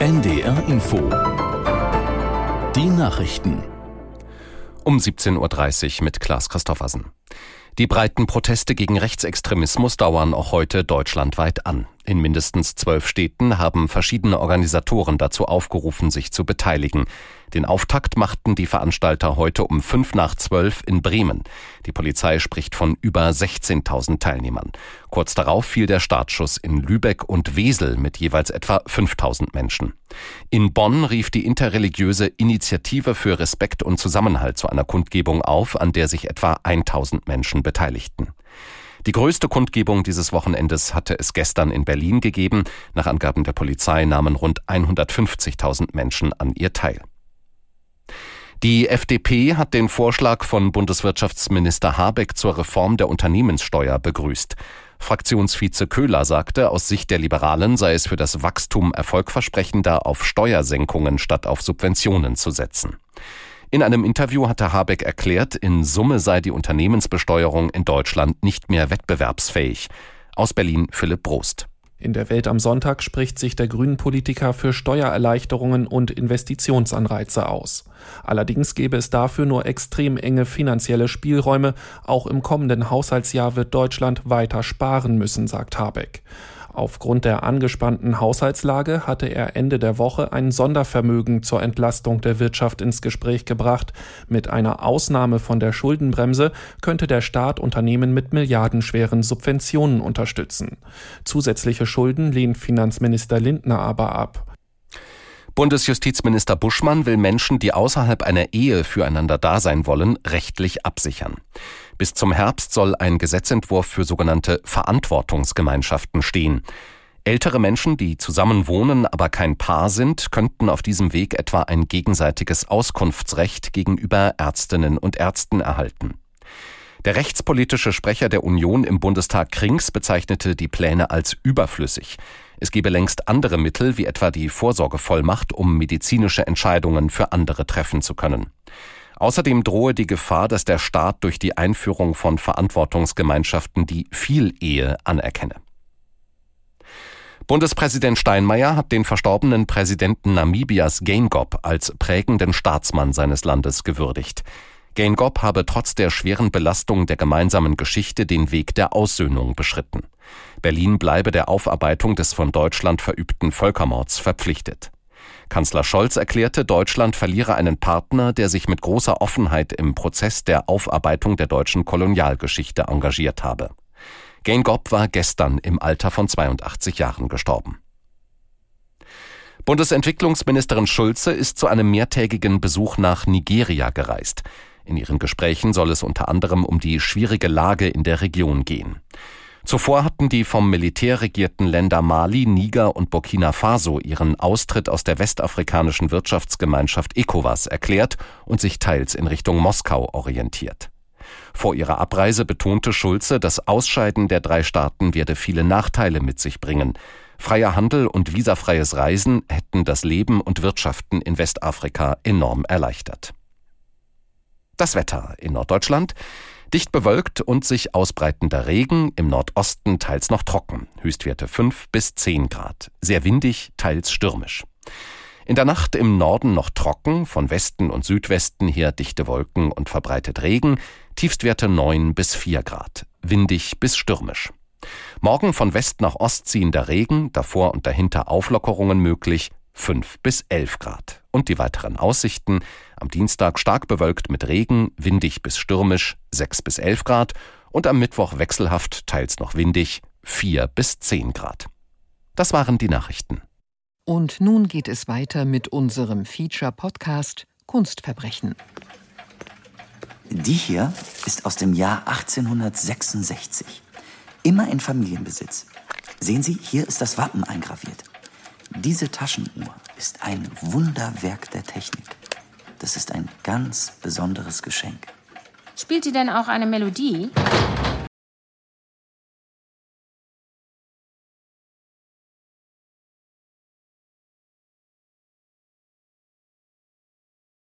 NDR Info. Die Nachrichten. Um 17.30 Uhr mit Klaas Christoffersen. Die breiten Proteste gegen Rechtsextremismus dauern auch heute deutschlandweit an. In mindestens zwölf Städten haben verschiedene Organisatoren dazu aufgerufen, sich zu beteiligen. Den Auftakt machten die Veranstalter heute um fünf nach zwölf in Bremen. Die Polizei spricht von über 16.000 Teilnehmern. Kurz darauf fiel der Startschuss in Lübeck und Wesel mit jeweils etwa 5.000 Menschen. In Bonn rief die interreligiöse Initiative für Respekt und Zusammenhalt zu einer Kundgebung auf, an der sich etwa 1.000 Menschen beteiligten. Die größte Kundgebung dieses Wochenendes hatte es gestern in Berlin gegeben. Nach Angaben der Polizei nahmen rund 150.000 Menschen an ihr teil. Die FDP hat den Vorschlag von Bundeswirtschaftsminister Habeck zur Reform der Unternehmenssteuer begrüßt. Fraktionsvize Köhler sagte, aus Sicht der Liberalen sei es für das Wachstum erfolgversprechender, auf Steuersenkungen statt auf Subventionen zu setzen. In einem Interview hatte Habeck erklärt, in Summe sei die Unternehmensbesteuerung in Deutschland nicht mehr wettbewerbsfähig. Aus Berlin Philipp Brost. In der Welt am Sonntag spricht sich der Grünen-Politiker für Steuererleichterungen und Investitionsanreize aus. Allerdings gäbe es dafür nur extrem enge finanzielle Spielräume. Auch im kommenden Haushaltsjahr wird Deutschland weiter sparen müssen, sagt Habeck. Aufgrund der angespannten Haushaltslage hatte er Ende der Woche ein Sondervermögen zur Entlastung der Wirtschaft ins Gespräch gebracht. Mit einer Ausnahme von der Schuldenbremse könnte der Staat Unternehmen mit milliardenschweren Subventionen unterstützen. Zusätzliche Schulden lehnt Finanzminister Lindner aber ab. Bundesjustizminister Buschmann will Menschen, die außerhalb einer Ehe füreinander da sein wollen, rechtlich absichern. Bis zum Herbst soll ein Gesetzentwurf für sogenannte Verantwortungsgemeinschaften stehen. Ältere Menschen, die zusammen wohnen, aber kein Paar sind, könnten auf diesem Weg etwa ein gegenseitiges Auskunftsrecht gegenüber Ärztinnen und Ärzten erhalten. Der rechtspolitische Sprecher der Union im Bundestag Krings bezeichnete die Pläne als überflüssig. Es gebe längst andere Mittel, wie etwa die Vorsorgevollmacht, um medizinische Entscheidungen für andere treffen zu können. Außerdem drohe die Gefahr, dass der Staat durch die Einführung von Verantwortungsgemeinschaften die Vielehe anerkenne. Bundespräsident Steinmeier hat den verstorbenen Präsidenten Namibias Geingob als prägenden Staatsmann seines Landes gewürdigt. Geingob habe trotz der schweren Belastung der gemeinsamen Geschichte den Weg der Aussöhnung beschritten. Berlin bleibe der Aufarbeitung des von Deutschland verübten Völkermords verpflichtet. Kanzler Scholz erklärte, Deutschland verliere einen Partner, der sich mit großer Offenheit im Prozess der Aufarbeitung der deutschen Kolonialgeschichte engagiert habe. Geingob war gestern im Alter von 82 Jahren gestorben. Bundesentwicklungsministerin Schulze ist zu einem mehrtägigen Besuch nach Nigeria gereist. In ihren Gesprächen soll es unter anderem um die schwierige Lage in der Region gehen. Zuvor hatten die vom Militär regierten Länder Mali, Niger und Burkina Faso ihren Austritt aus der westafrikanischen Wirtschaftsgemeinschaft ECOWAS erklärt und sich teils in Richtung Moskau orientiert. Vor ihrer Abreise betonte Schulze, das Ausscheiden der drei Staaten werde viele Nachteile mit sich bringen. Freier Handel und visafreies Reisen hätten das Leben und Wirtschaften in Westafrika enorm erleichtert. Das Wetter in Norddeutschland. Dicht bewölkt und sich ausbreitender Regen, im Nordosten teils noch trocken, Höchstwerte 5 bis 10 Grad, sehr windig, teils stürmisch. In der Nacht im Norden noch trocken, von Westen und Südwesten her dichte Wolken und verbreitet Regen, Tiefstwerte 9 bis 4 Grad, windig bis stürmisch. Morgen von West nach Ost ziehender Regen, davor und dahinter Auflockerungen möglich, 5 bis 11 Grad. Und die weiteren Aussichten am Dienstag stark bewölkt mit Regen, windig bis stürmisch 6 bis 11 Grad und am Mittwoch wechselhaft, teils noch windig 4 bis 10 Grad. Das waren die Nachrichten. Und nun geht es weiter mit unserem Feature-Podcast Kunstverbrechen. Die hier ist aus dem Jahr 1866. Immer in Familienbesitz. Sehen Sie, hier ist das Wappen eingraviert. Diese Taschenuhr ist ein Wunderwerk der Technik. Das ist ein ganz besonderes Geschenk. Spielt die denn auch eine Melodie?